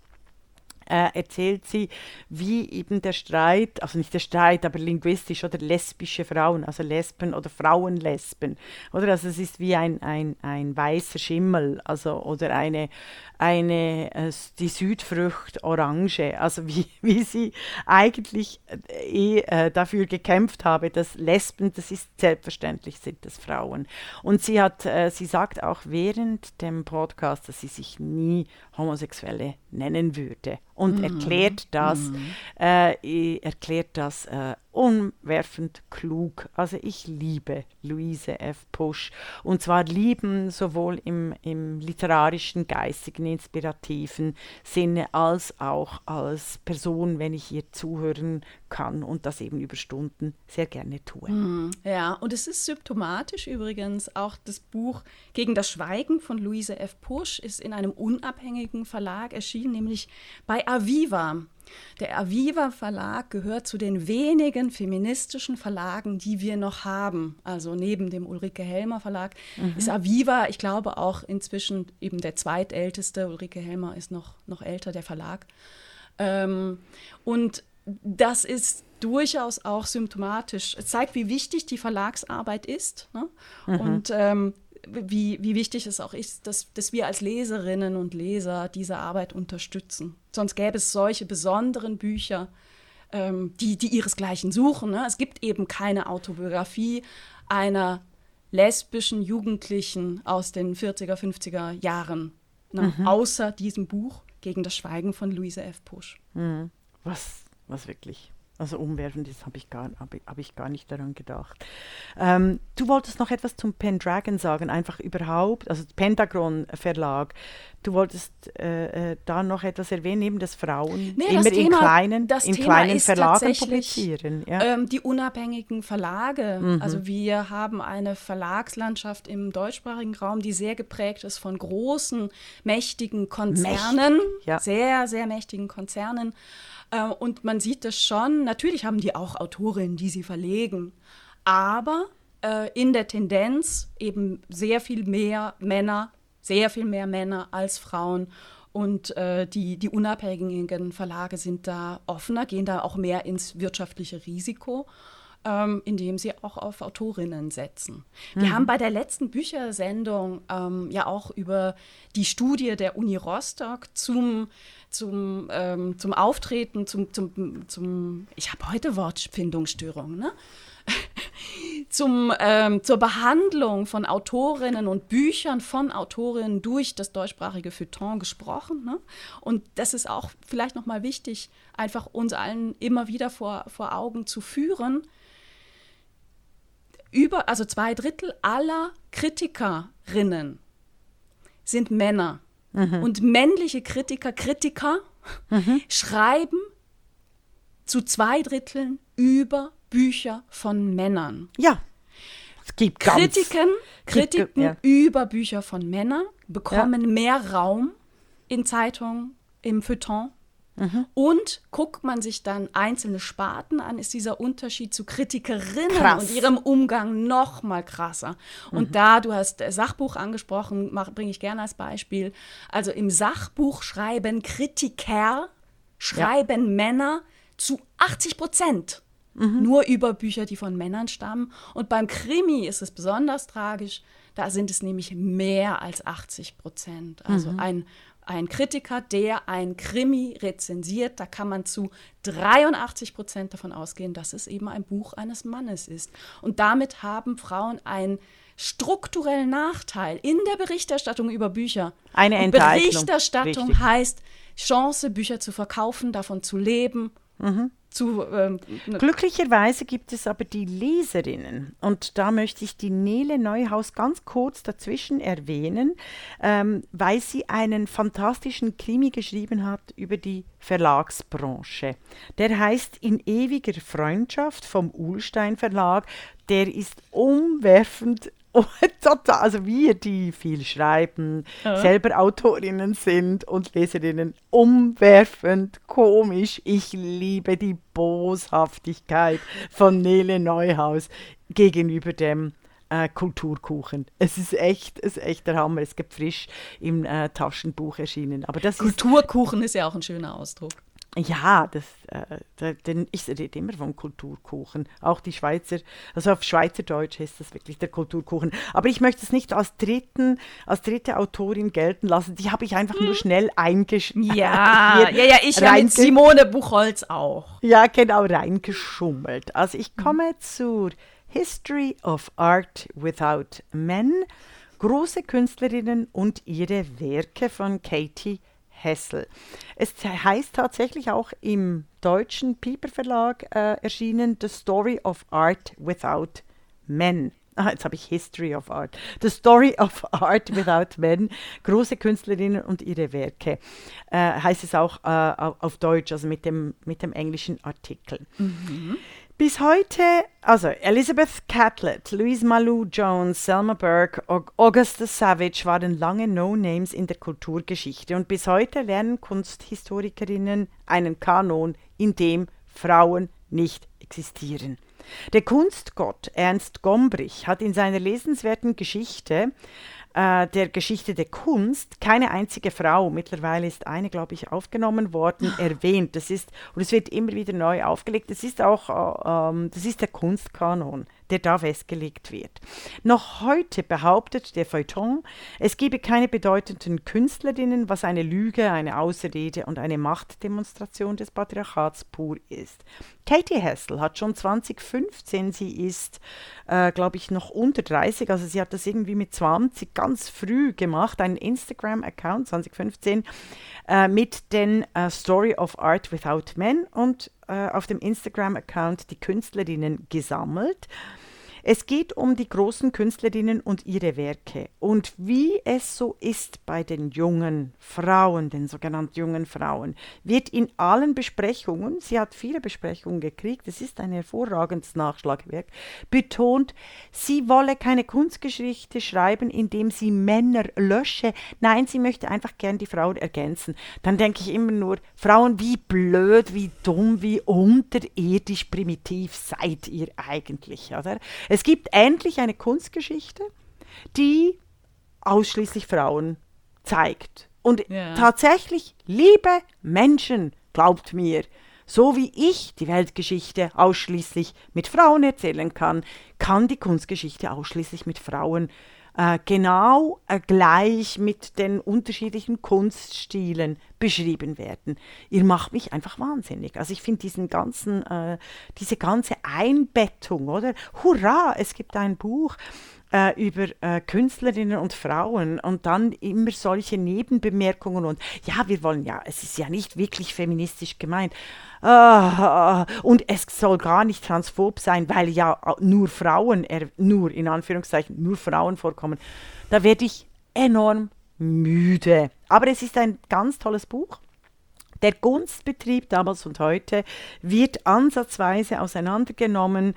äh, erzählt sie, wie eben der Streit, also nicht der Streit, aber linguistisch oder lesbische Frauen, also Lesben oder Frauenlesben, oder? Also es ist wie ein, ein, ein weißer Schimmel, also oder eine, eine äh, die Südfrucht Orange, also wie, (laughs) wie sie eigentlich äh, eh, äh, dafür gekämpft habe, dass Lesben, das ist selbstverständlich, sind das Frauen. Und sie hat, äh, sie sagt auch während dem Podcast, dass sie sich nie Homosexuelle nennen würde und erklärt das, äh, eh, erklärt das äh, umwerfend klug. Also ich liebe Luise F. Pusch und zwar lieben sowohl im, im literarischen, geistigen, inspirativen Sinne als auch als Person, wenn ich ihr zuhören kann und das eben über Stunden sehr gerne tue. Ja, und es ist symptomatisch übrigens, auch das Buch Gegen das Schweigen von Luise F. Pusch ist in einem unabhängigen Verlag erschienen, nämlich bei Aviva. Der Aviva Verlag gehört zu den wenigen feministischen Verlagen, die wir noch haben. Also neben dem Ulrike Helmer Verlag ist Aviva, ich glaube auch inzwischen eben der zweitälteste. Ulrike Helmer ist noch, noch älter, der Verlag. Ähm, und das ist durchaus auch symptomatisch. Es zeigt, wie wichtig die Verlagsarbeit ist ne? und ähm, wie, wie wichtig es auch ist, dass, dass wir als Leserinnen und Leser diese Arbeit unterstützen. Sonst gäbe es solche besonderen Bücher, ähm, die, die ihresgleichen suchen. Ne? Es gibt eben keine Autobiografie einer lesbischen Jugendlichen aus den 40er, 50er Jahren, ne? außer diesem Buch gegen das Schweigen von Luise F. Pusch. Was, was wirklich, also umwerfend ist, habe ich, gar- hab ich, hab ich gar nicht daran gedacht. Ähm, du wolltest noch etwas zum Pendragon sagen, einfach überhaupt, also Pentagon Verlag. Du wolltest äh, äh, da noch etwas erwähnen, neben dass Frauen Nee, immer das in Thema- kleinen, das in kleinen ist Verlagen publizieren. Ja? Ähm, die unabhängigen Verlage. Mhm. Also wir haben eine Verlagslandschaft im deutschsprachigen Raum, die sehr geprägt ist von großen, mächtigen Konzernen, Mächtig, ja. sehr, sehr mächtigen Konzernen. Äh, und man sieht das schon, natürlich haben die auch Autorinnen, die sie verlegen, aber äh, in der Tendenz eben sehr viel mehr Männer, sehr viel mehr Männer als Frauen. Und äh, die, die unabhängigen Verlage sind da offener, gehen da auch mehr ins wirtschaftliche Risiko ähm, indem sie auch auf Autorinnen setzen. Wir mhm. haben bei der letzten Büchersendung ähm, ja auch über die Studie der Uni Rostock zum, zum, ähm, zum Auftreten, zum, zum, zum ich habe heute Wortfindungsstörungen, ne? (laughs) zum, ähm, zur Behandlung von Autorinnen und Büchern von Autorinnen durch das deutschsprachige Feuilleton gesprochen. Ne? Und das ist auch vielleicht nochmal wichtig, einfach uns allen immer wieder vor, vor Augen zu führen, über, also zwei Drittel aller Kritikerinnen sind Männer. Mhm. Und männliche Kritiker, Kritiker mhm. schreiben zu zwei Dritteln über Bücher von Männern. Ja. Es gibt Kritiken, Kritiken ja. über Bücher von Männern bekommen ja. mehr Raum in Zeitungen, im Feuilleton Mhm. Und guckt man sich dann einzelne Sparten an, ist dieser Unterschied zu Kritikerinnen Krass. und ihrem Umgang noch mal krasser. Und mhm. da, du hast Sachbuch angesprochen, bringe ich gerne als Beispiel. Also im Sachbuch schreiben Kritiker, schreiben ja. Männer zu 80 Prozent. Mhm. Nur über Bücher, die von Männern stammen. Und beim Krimi ist es besonders tragisch. Da sind es nämlich mehr als 80 Prozent. Also mhm. ein ein Kritiker, der ein Krimi rezensiert, da kann man zu 83 Prozent davon ausgehen, dass es eben ein Buch eines Mannes ist. Und damit haben Frauen einen strukturellen Nachteil in der Berichterstattung über Bücher. Eine Enteignung. Berichterstattung Richtig. heißt Chance, Bücher zu verkaufen, davon zu leben. Mhm zu. Ähm, ne Glücklicherweise gibt es aber die Leserinnen. Und da möchte ich die Nele Neuhaus ganz kurz dazwischen erwähnen, ähm, weil sie einen fantastischen Krimi geschrieben hat über die Verlagsbranche. Der heißt In ewiger Freundschaft vom Uhlstein Verlag. Der ist umwerfend Oh, (laughs) total. Also wir, die viel schreiben, ja. selber Autorinnen sind und Leserinnen, umwerfend, komisch. Ich liebe die Boshaftigkeit von Nele Neuhaus gegenüber dem äh, Kulturkuchen. Es ist echt, es ist echt der Hammer. Es gibt frisch im äh, Taschenbuch erschienen. Aber das Kulturkuchen ist, ist ja auch ein schöner Ausdruck. Ja, das, äh, denn ich rede immer von Kulturkuchen. Auch die Schweizer, also auf Schweizerdeutsch ist das wirklich der Kulturkuchen. Aber ich möchte es nicht als, dritten, als dritte Autorin gelten lassen. Die habe ich einfach hm. nur schnell eingeschrieben. Ja, (laughs) ja, ja, ich mit Simone Buchholz auch. Ja, genau, reingeschummelt. Also ich komme hm. zur History of Art Without Men. Große Künstlerinnen und ihre Werke von Katie Hessel. Es heißt tatsächlich auch im deutschen Pieper Verlag äh, erschienen The Story of Art Without Men. Ah, jetzt habe ich History of Art. The Story of Art Without Men. Große Künstlerinnen und ihre Werke. Äh, heißt es auch äh, auf Deutsch, also mit dem, mit dem englischen Artikel. Mhm. Bis heute, also Elizabeth Catlett, Louise Malou Jones, Selma Burke, Augusta Savage waren lange No-Names in der Kulturgeschichte und bis heute lernen Kunsthistorikerinnen einen Kanon, in dem Frauen nicht existieren. Der Kunstgott Ernst Gombrich hat in seiner lesenswerten Geschichte äh, der Geschichte der Kunst keine einzige Frau, mittlerweile ist eine, glaube ich, aufgenommen worden, erwähnt. Das ist, und es wird immer wieder neu aufgelegt. Das ist auch, äh, ähm, das ist der Kunstkanon der da festgelegt wird. Noch heute behauptet der Feuilleton, es gebe keine bedeutenden Künstlerinnen, was eine Lüge, eine Ausrede und eine Machtdemonstration des Patriarchats pur ist. Katie Hessel hat schon 2015, sie ist, äh, glaube ich, noch unter 30, also sie hat das irgendwie mit 20 ganz früh gemacht, einen Instagram-Account 2015 äh, mit den äh, Story of Art Without Men und äh, auf dem Instagram-Account die Künstlerinnen gesammelt. Es geht um die großen Künstlerinnen und ihre Werke. Und wie es so ist bei den jungen Frauen, den sogenannten jungen Frauen, wird in allen Besprechungen, sie hat viele Besprechungen gekriegt, es ist ein hervorragendes Nachschlagwerk, betont, sie wolle keine Kunstgeschichte schreiben, indem sie Männer lösche. Nein, sie möchte einfach gern die Frauen ergänzen. Dann denke ich immer nur, Frauen, wie blöd, wie dumm, wie unterirdisch primitiv seid ihr eigentlich, oder? Es gibt endlich eine Kunstgeschichte, die ausschließlich Frauen zeigt. Und Ja. tatsächlich, liebe Menschen, glaubt mir, so wie ich die Weltgeschichte ausschließlich mit Frauen erzählen kann, kann die Kunstgeschichte ausschließlich mit Frauen äh, genau äh, gleich mit den unterschiedlichen Kunststilen beschrieben werden. Ihr macht mich einfach wahnsinnig. Also ich finde diesen ganzen, äh, diese ganze Einbettung, oder? Hurra, es gibt ein Buch äh, über äh, Künstlerinnen und Frauen und dann immer solche Nebenbemerkungen und ja, wir wollen ja, es ist ja nicht wirklich feministisch gemeint. Ah, und es soll gar nicht transphob sein, weil ja nur Frauen, nur in Anführungszeichen, nur Frauen vorkommen. Da werde ich enorm müde. Aber es ist ein ganz tolles Buch. Der Kunstbetrieb damals und heute wird ansatzweise auseinandergenommen.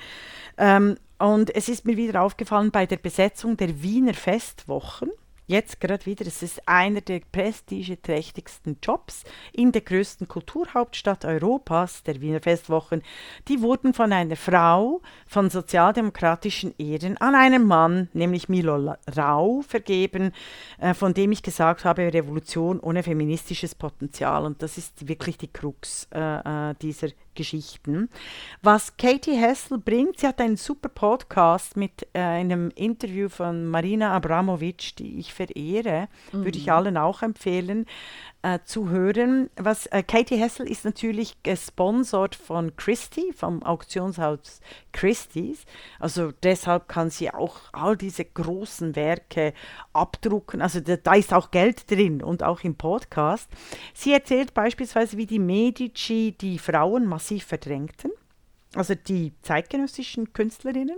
Ähm, und es ist mir wieder aufgefallen bei der Besetzung der Wiener Festwochen. Jetzt gerade wieder, es ist einer der prestigeträchtigsten Jobs in der größten Kulturhauptstadt Europas, der Wiener Festwochen. Die wurden von einer Frau von sozialdemokratischen Ehren an einen Mann, nämlich Milo Rau, vergeben, äh, von dem ich gesagt habe, Revolution ohne feministisches Potenzial. Und das ist wirklich die Krux äh, äh, dieser Geschichten. Was Katie Hessel bringt, sie hat einen super Podcast mit äh, einem Interview von Marina Abramovic, die ich verehre, würde ich allen auch empfehlen äh, zu hören. Was äh, Katie Hessel ist natürlich gesponsert von Christie, vom Auktionshaus Christie's. Also deshalb kann sie auch all diese großen Werke abdrucken. Also da, da ist auch Geld drin und auch im Podcast. Sie erzählt beispielsweise, wie die Medici die Frauen massiv verdrängten. Also die zeitgenössischen Künstlerinnen.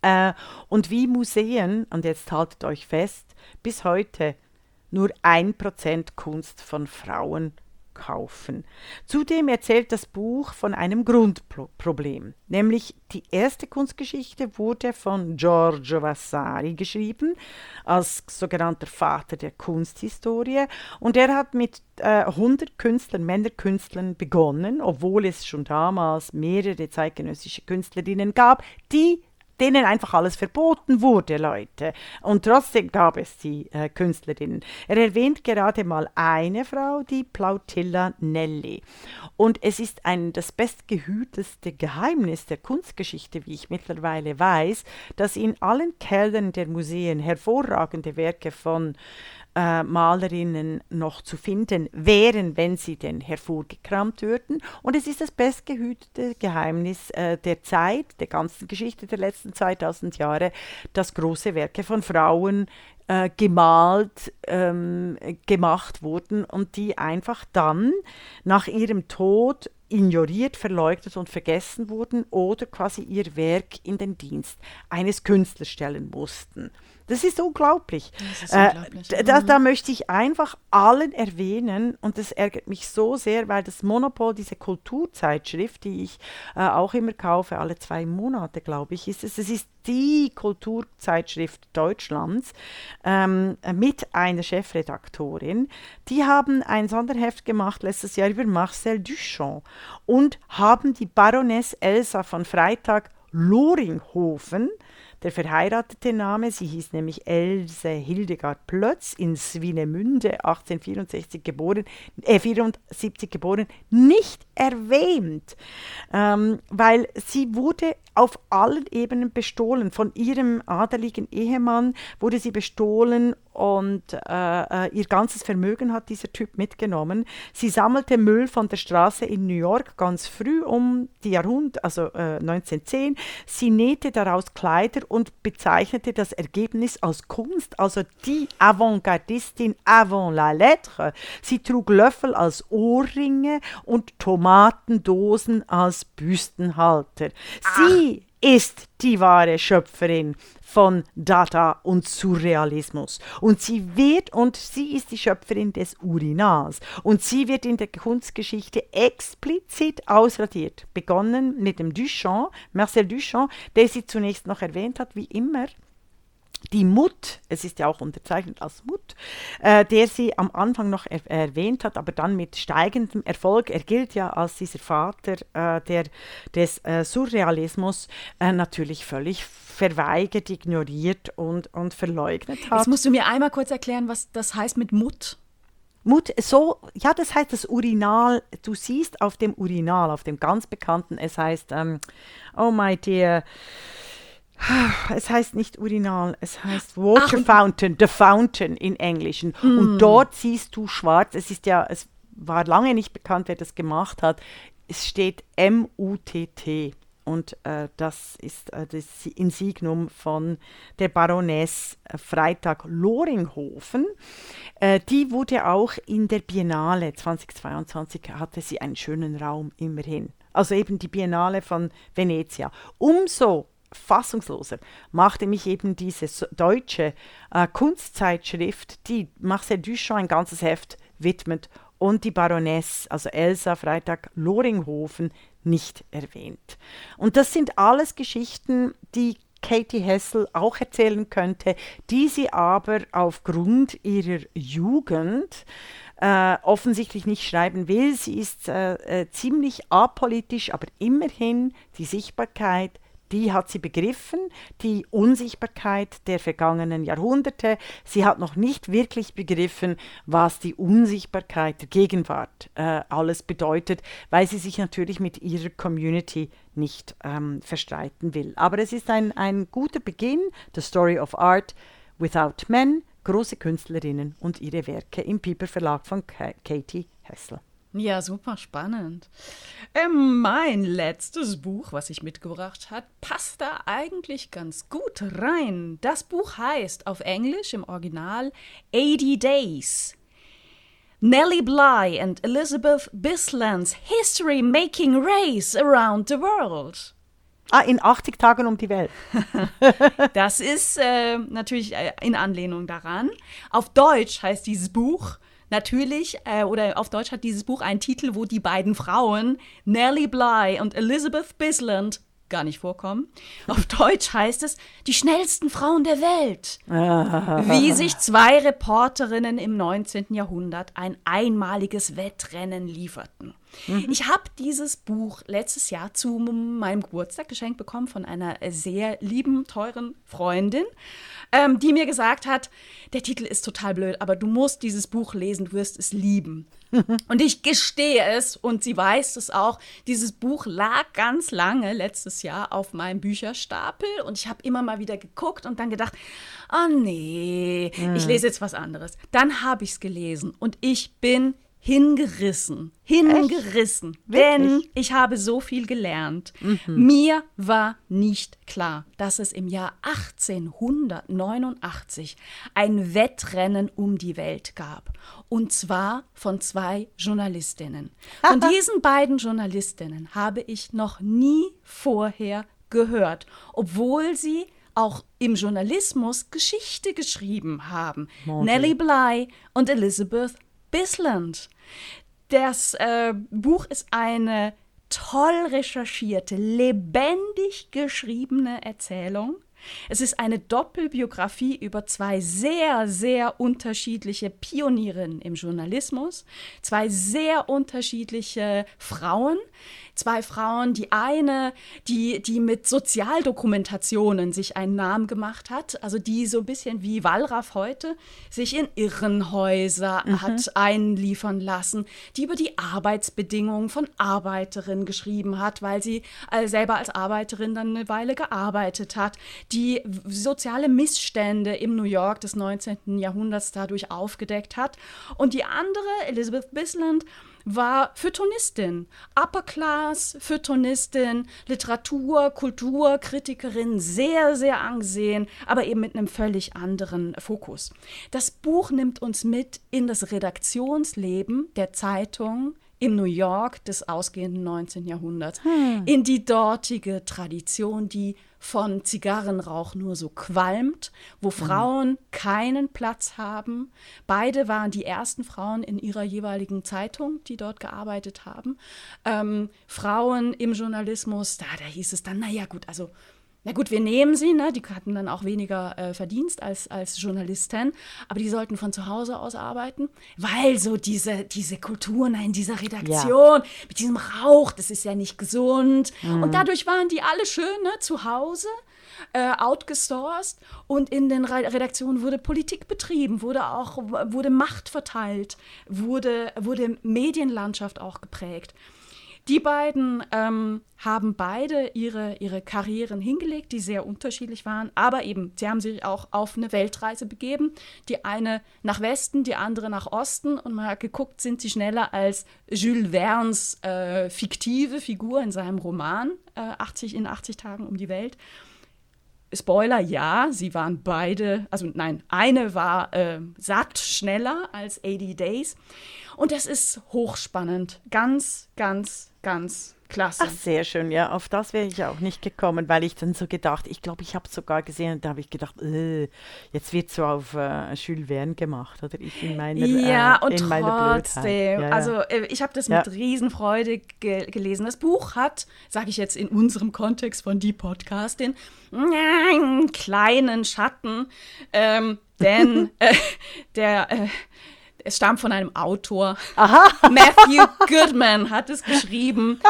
Äh, und wie Museen, und jetzt haltet euch fest, bis heute nur ein Prozent Kunst von Frauen kaufen. Zudem erzählt das Buch von einem Grundproblem, nämlich die erste Kunstgeschichte wurde von Giorgio Vasari geschrieben, als sogenannter Vater der Kunsthistorie, und er hat mit äh, 100 Künstlern, Männerkünstlern begonnen, obwohl es schon damals mehrere zeitgenössische Künstlerinnen gab, die denen einfach alles verboten wurde, Leute. Und trotzdem gab es die äh, Künstlerinnen. Er erwähnt gerade mal eine Frau, die Plautilla Nelli. Und es ist ein, das bestgehüteste Geheimnis der Kunstgeschichte, wie ich mittlerweile weiß, dass in allen Kellern der Museen hervorragende Werke von äh, Malerinnen noch zu finden wären, wenn sie denn hervorgekramt würden. Und es ist das bestgehütete Geheimnis äh, der Zeit, der ganzen Geschichte der letzten 2000 Jahre, dass große Werke von Frauen äh, gemalt, ähm, gemacht wurden und die einfach dann nach ihrem Tod ignoriert, verleugnet und vergessen wurden oder quasi ihr Werk in den Dienst eines Künstlers stellen mussten. Das ist unglaublich. Das ist Äh, unglaublich. d- da, da möchte ich einfach allen erwähnen, und das ärgert mich so sehr, weil das Monopol, diese Kulturzeitschrift, die ich äh, auch immer kaufe, alle zwei Monate, glaube ich, ist es. Es ist die Kulturzeitschrift Deutschlands ähm, mit einer Chefredaktorin. Die haben ein Sonderheft gemacht letztes Jahr über Marcel Duchamp und haben die Baroness Elsa von Freitag Loringhofen der verheiratete Name, sie hieß nämlich Else Hildegard Plötz in Swinemünde, 1864 geboren, äh, 74 geboren, nicht erwähnt, ähm, weil sie wurde auf allen Ebenen bestohlen. Von ihrem adeligen Ehemann wurde sie bestohlen und äh, äh, ihr ganzes Vermögen hat dieser Typ mitgenommen. Sie sammelte Müll von der Straße in New York ganz früh um die Jahrhundert, also äh, 1910. Sie nähte daraus Kleider und bezeichnete das Ergebnis als Kunst, also die Avantgardistin avant la lettre. Sie trug Löffel als Ohrringe und Tomatendosen als Büstenhalter. Sie ist die wahre Schöpferin von Dada und Surrealismus. Und sie wird, und sie ist die Schöpferin des Urinals. Und sie wird in der Kunstgeschichte explizit ausradiert. Begonnen mit dem Duchamp, Marcel Duchamp, der sie zunächst noch erwähnt hat, wie immer die Mut, es ist ja auch unterzeichnet als Mut, äh, der sie am Anfang noch er erwähnt hat, aber dann mit steigendem Erfolg, er gilt ja als dieser Vater äh, der, des äh, Surrealismus, äh, natürlich völlig verweigert, ignoriert und, und verleugnet hat. Jetzt musst du mir einmal kurz erklären, was das heißt mit Mut. Mut, so, ja, das heißt das Urinal. Du siehst auf dem Urinal, auf dem ganz bekannten, es heißt, ähm, oh my dear, es heißt nicht Urinal, es heißt Water Ach, Fountain, the Fountain in Englischen. Mm. Und dort siehst du schwarz, es ist ja, es war lange nicht bekannt, wer das gemacht hat. Es steht M-U-T-T. Und äh, das ist äh, das Insignum von der Baroness äh, Freitag Loringhofen. Äh, die wurde auch in der Biennale 2022, hatte sie einen schönen Raum immerhin. Also eben die Biennale von Venezia. Umso fassungsloser machte mich eben diese deutsche äh, Kunstzeitschrift, die Marcel Duchamp ein ganzes Heft widmet und die Baroness, also Elsa Freitag Loringhofen, nicht erwähnt. Und das sind alles Geschichten, die Katie Hessel auch erzählen könnte, die sie aber aufgrund ihrer Jugend äh, offensichtlich nicht schreiben will. Sie ist äh, äh, ziemlich apolitisch, aber immerhin die Sichtbarkeit die hat sie begriffen, die Unsichtbarkeit der vergangenen Jahrhunderte. Sie hat noch nicht wirklich begriffen, was die Unsichtbarkeit der Gegenwart äh, alles bedeutet, weil sie sich natürlich mit ihrer Community nicht ähm, verstreiten will. Aber es ist ein, ein guter Beginn, The Story of Art Without Men, große Künstlerinnen und ihre Werke im Piper Verlag von Katie Hessel. Ja, super spannend. Ähm, mein letztes Buch, was ich mitgebracht habe, passt da eigentlich ganz gut rein. Das Buch heißt auf Englisch im Original 80 Days. Nellie Bly and Elizabeth Bisland's History Making Race Around the World. Ah, in 80 Tagen um die Welt. (laughs) das ist äh, natürlich äh, in Anlehnung daran. Auf Deutsch heißt dieses Buch Natürlich, äh, oder auf Deutsch hat dieses Buch einen Titel, wo die beiden Frauen, Nellie Bly und Elizabeth Bisland, gar nicht vorkommen. (laughs) Auf Deutsch heißt es Die schnellsten Frauen der Welt. Wie sich zwei Reporterinnen im 19. Jahrhundert ein einmaliges Wettrennen lieferten. Mhm. Ich habe dieses Buch letztes Jahr zu meinem Geburtstag geschenkt bekommen von einer sehr lieben, teuren Freundin ähm, die mir gesagt hat, der Titel ist total blöd, aber du musst dieses Buch lesen, du wirst es lieben. (laughs) und ich gestehe es und sie weiß es auch. Dieses Buch lag ganz lange letztes Jahr auf meinem Bücherstapel und ich habe immer mal wieder geguckt und dann gedacht, oh nee, ich lese jetzt was anderes. Dann habe ich es gelesen und ich bin hingerissen, hingerissen, Echt? denn ich habe so viel gelernt. Mhm. Mir war nicht klar, dass es im Jahr 1889 ein Wettrennen um die Welt gab. Und zwar von zwei Journalistinnen. Von (laughs) diesen beiden Journalistinnen habe ich noch nie vorher gehört, obwohl sie auch im Journalismus Geschichte geschrieben haben. Morgen. Nellie Bly und Elizabeth Bisland. Das äh, Buch ist eine toll recherchierte, lebendig geschriebene Erzählung. Es ist eine Doppelbiografie über zwei sehr, sehr unterschiedliche Pionierinnen im Journalismus, zwei sehr unterschiedliche Frauen, zwei Frauen, die eine, die, die mit Sozialdokumentationen sich einen Namen gemacht hat, also die so ein bisschen wie Wallraff heute sich in Irrenhäuser mhm. hat einliefern lassen, die über die Arbeitsbedingungen von Arbeiterinnen geschrieben hat, weil sie äh, selber als Arbeiterin dann eine Weile gearbeitet hat, die soziale Missstände im New York des 19. Jahrhunderts dadurch aufgedeckt hat. Und die andere, Elizabeth Bisland, war Feuilletonistin, Upper Class Feuilletonistin, Literatur, Kultur, Kritikerin, sehr, sehr angesehen, aber eben mit einem völlig anderen Fokus. Das Buch nimmt uns mit in das Redaktionsleben der Zeitung im New York des ausgehenden 19. Jahrhunderts, hm. in die dortige Tradition, die von Zigarrenrauch nur so qualmt, wo mhm. Frauen mhm. keinen Platz haben. Beide waren die ersten Frauen in ihrer jeweiligen Zeitung, die dort gearbeitet haben. Ähm, Frauen im Journalismus, da, da hieß es dann, naja gut, also na gut, wir nehmen sie, ne? die hatten dann auch weniger äh, Verdienst als, als Journalisten, aber die sollten von zu Hause aus arbeiten, weil so diese, diese Kultur in dieser Redaktion, ja. mit diesem Rauch, das ist ja nicht gesund. Mhm. Und dadurch waren die alle schön ne, zu Hause. Äh, outgesourced und in den Redaktionen wurde Politik betrieben, wurde auch wurde Macht verteilt, wurde, wurde Medienlandschaft auch geprägt. Die beiden ähm, haben beide ihre, ihre Karrieren hingelegt, die sehr unterschiedlich waren, aber eben, sie haben sich auch auf eine Weltreise begeben. Die eine nach Westen, die andere nach Osten und man hat geguckt, sind sie schneller als Jules Verne's äh, fiktive Figur in seinem Roman äh, 80 in 80 Tagen um die Welt. Spoiler, ja, sie waren beide, also nein, eine war äh, satt schneller als 80 Days. Und das ist hochspannend. Ganz, ganz, ganz klasse. Ach, sehr schön, ja. Auf das wäre ich auch nicht gekommen, weil ich dann so gedacht, ich glaube, ich habe es sogar gesehen da habe ich gedacht, äh, jetzt wird so auf äh, Jules Verne gemacht, oder ich in meiner Ja, äh, und trotzdem, ja, also äh, ich habe das mit ja. Riesenfreude ge gelesen. Das Buch hat, sage ich jetzt in unserem Kontext von die Podcastin, einen kleinen Schatten, ähm, denn (laughs) äh, der äh, es stammt von einem Autor. Aha. (laughs) Matthew Goodman hat es geschrieben.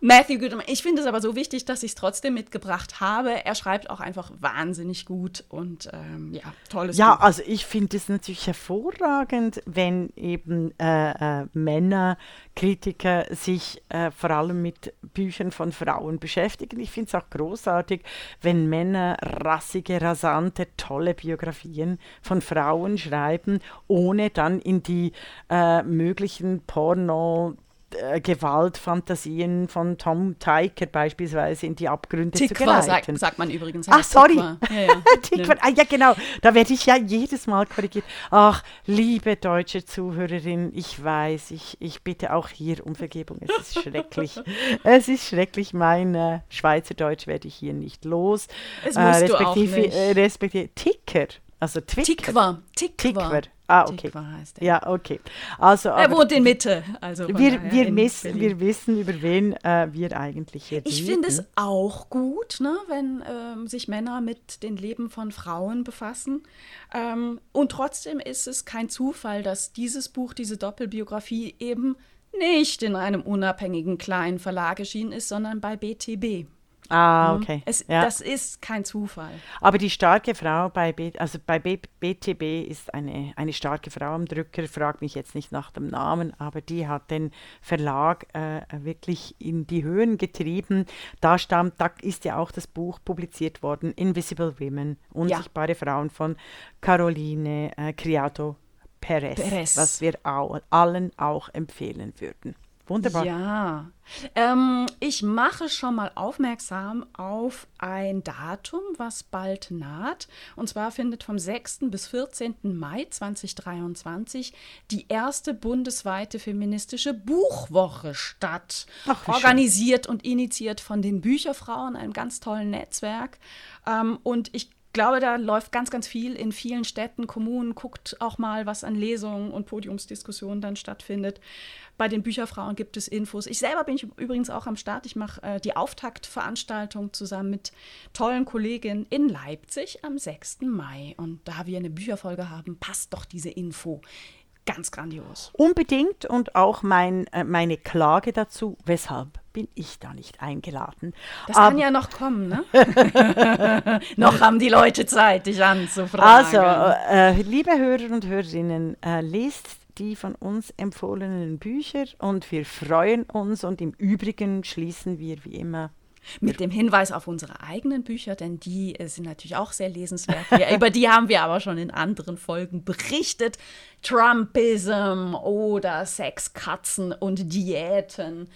Matthew Goodman. Ich finde es aber so wichtig, dass ich es trotzdem mitgebracht habe. Er schreibt auch einfach wahnsinnig gut und ähm, ja, tolles Ja, Buch. also ich finde es natürlich hervorragend, wenn eben äh, äh, Männer, Kritiker sich äh, vor allem mit Büchern von Frauen beschäftigen. Ich finde es auch großartig, wenn Männer rassige, rasante, tolle Biografien von Frauen schreiben, ohne dann in die äh, möglichen Porno- äh, Gewaltfantasien von Tom Teicher beispielsweise in die Abgründe Tikva, zu geleiten. Sagt, sagt man übrigens. Ach, sorry. Ja, ja. (laughs) Tikva. Ah, ja, genau. Da werde ich ja jedes Mal korrigiert. Ach, liebe deutsche Zuhörerin, ich weiß, ich, ich bitte auch hier um Vergebung. Es ist schrecklich. (laughs) es ist schrecklich. Mein äh, Schweizerdeutsch werde ich hier nicht los. Es musst äh, respektive, du auch nicht. Äh, respektive Ticker. Also Twitter. Tikva. Tikva. Ah, okay. heißt er. Ja, okay. Also, er wohnt in Mitte. Also wir, wir, wissen, wir wissen, über wen äh, wir eigentlich hier Ich finde es auch gut, ne, wenn ähm, sich Männer mit den Leben von Frauen befassen. Ähm, und trotzdem ist es kein Zufall, dass dieses Buch, diese Doppelbiografie eben nicht in einem unabhängigen kleinen Verlag erschienen ist, sondern bei BTB. Ah, mhm. okay. Es, ja. Das ist kein Zufall. Aber die starke Frau bei, B, also bei B, BTB ist eine, eine starke Frau am Drücker, fragt mich jetzt nicht nach dem Namen, aber die hat den Verlag äh, wirklich in die Höhen getrieben. Da, stammt, da ist ja auch das Buch publiziert worden, Invisible Women, Unsichtbare ja. Frauen von Caroline äh, Criado Perez, Perez, was wir auch, allen auch empfehlen würden. Wunderbar. Ja. Ähm, ich mache schon mal aufmerksam auf ein Datum, was bald naht. Und zwar findet vom 6. bis 14. Mai 2023 die erste bundesweite feministische Buchwoche statt. Ach, Organisiert schön. und initiiert von den Bücherfrauen, einem ganz tollen Netzwerk. Ähm, und ich glaube, da läuft ganz, ganz viel in vielen Städten, Kommunen. Guckt auch mal, was an Lesungen und Podiumsdiskussionen dann stattfindet. Bei den Bücherfrauen gibt es Infos. Ich selber bin ich übrigens auch am Start. Ich mache äh, die Auftaktveranstaltung zusammen mit tollen Kolleginnen in Leipzig am 6. Mai. Und da wir eine Bücherfolge haben, passt doch diese Info. Ganz grandios. Unbedingt und auch mein, äh, meine Klage dazu, weshalb bin ich da nicht eingeladen. Das Aber, kann ja noch kommen, ne? (laughs) noch haben die Leute Zeit, dich anzufragen. Also, äh, liebe Hörer und Hörerinnen, äh, lest die von uns empfohlenen Bücher und wir freuen uns und im Übrigen schließen wir wie immer mit dem Hinweis auf unsere eigenen Bücher, denn die äh, sind natürlich auch sehr lesenswert. über die haben wir aber schon in anderen Folgen berichtet. Trumpism oder Sexkatzen und Diäten.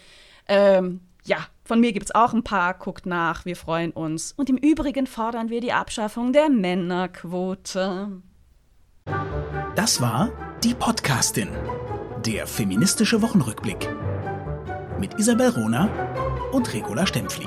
Ähm, ja, von mir gibt es auch ein paar. Guckt nach, wir freuen uns. Und im Übrigen fordern wir die Abschaffung der Männerquote. Das war die Podcastin, der feministische Wochenrückblick mit Isabel Rona und Regula Stempfli.